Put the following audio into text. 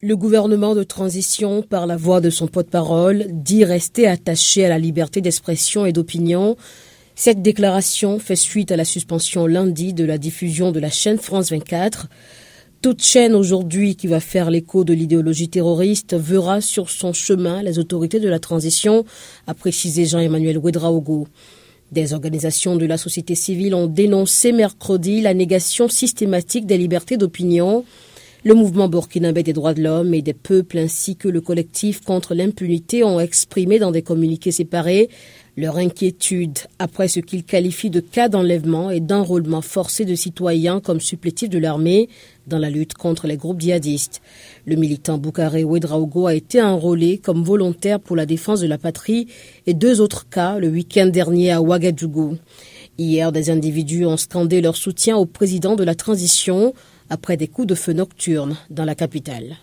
Le gouvernement de transition, par la voix de son porte-parole, dit rester attaché à la liberté d'expression et d'opinion. Cette déclaration fait suite à la suspension lundi de la diffusion de la chaîne France 24. Toute chaîne aujourd'hui qui va faire l'écho de l'idéologie terroriste verra sur son chemin les autorités de la transition, a précisé Jean-Emmanuel Ouedraogo. Des organisations de la société civile ont dénoncé mercredi la négation systématique des libertés d'opinion. Le mouvement burkinabé des droits de l'homme et des peuples ainsi que le collectif contre l'impunité ont exprimé dans des communiqués séparés leur inquiétude après ce qu'ils qualifient de cas d'enlèvement et d'enrôlement forcé de citoyens comme supplétifs de l'armée dans la lutte contre les groupes djihadistes. Le militant Boukaré Ouedraogo a été enrôlé comme volontaire pour la défense de la patrie et deux autres cas le week-end dernier à Ouagadougou. Hier, des individus ont scandé leur soutien au président de la transition après des coups de feu nocturnes dans la capitale.